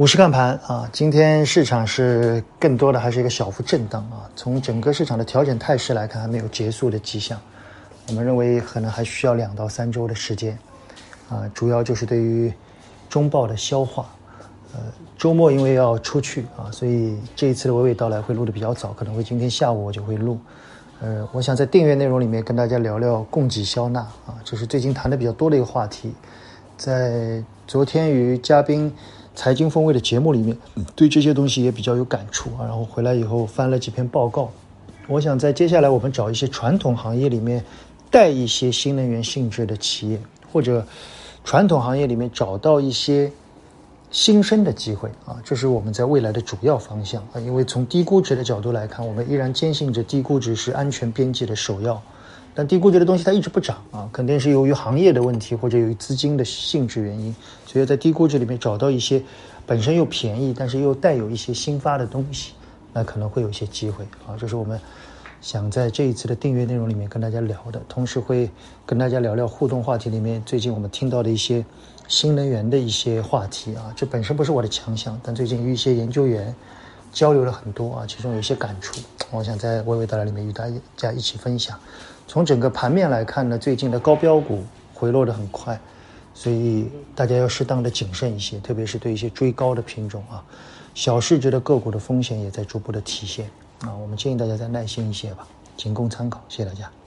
五市看盘啊，今天市场是更多的还是一个小幅震荡啊。从整个市场的调整态势来看，还没有结束的迹象。我们认为可能还需要两到三周的时间啊，主要就是对于中报的消化。呃，周末因为要出去啊，所以这一次的娓娓道来会录的比较早，可能会今天下午我就会录。呃，我想在订阅内容里面跟大家聊聊供给消纳啊，这是最近谈的比较多的一个话题。在昨天与嘉宾。财经风味的节目里面，对这些东西也比较有感触啊。然后回来以后翻了几篇报告，我想在接下来我们找一些传统行业里面带一些新能源性质的企业，或者传统行业里面找到一些新生的机会啊，这是我们在未来的主要方向啊。因为从低估值的角度来看，我们依然坚信着低估值是安全边际的首要。但低估值的东西它一直不涨啊，肯定是由于行业的问题或者由于资金的性质原因，所以在低估值里面找到一些本身又便宜，但是又带有一些新发的东西，那可能会有一些机会啊。这是我们想在这一次的订阅内容里面跟大家聊的，同时会跟大家聊聊互动话题里面最近我们听到的一些新能源的一些话题啊。这本身不是我的强项，但最近与一些研究员交流了很多啊，其中有一些感触，我想在娓娓道来里面与大家一起分享。从整个盘面来看呢，最近的高标股回落的很快，所以大家要适当的谨慎一些，特别是对一些追高的品种啊，小市值的个股的风险也在逐步的体现啊，我们建议大家再耐心一些吧，仅供参考，谢谢大家。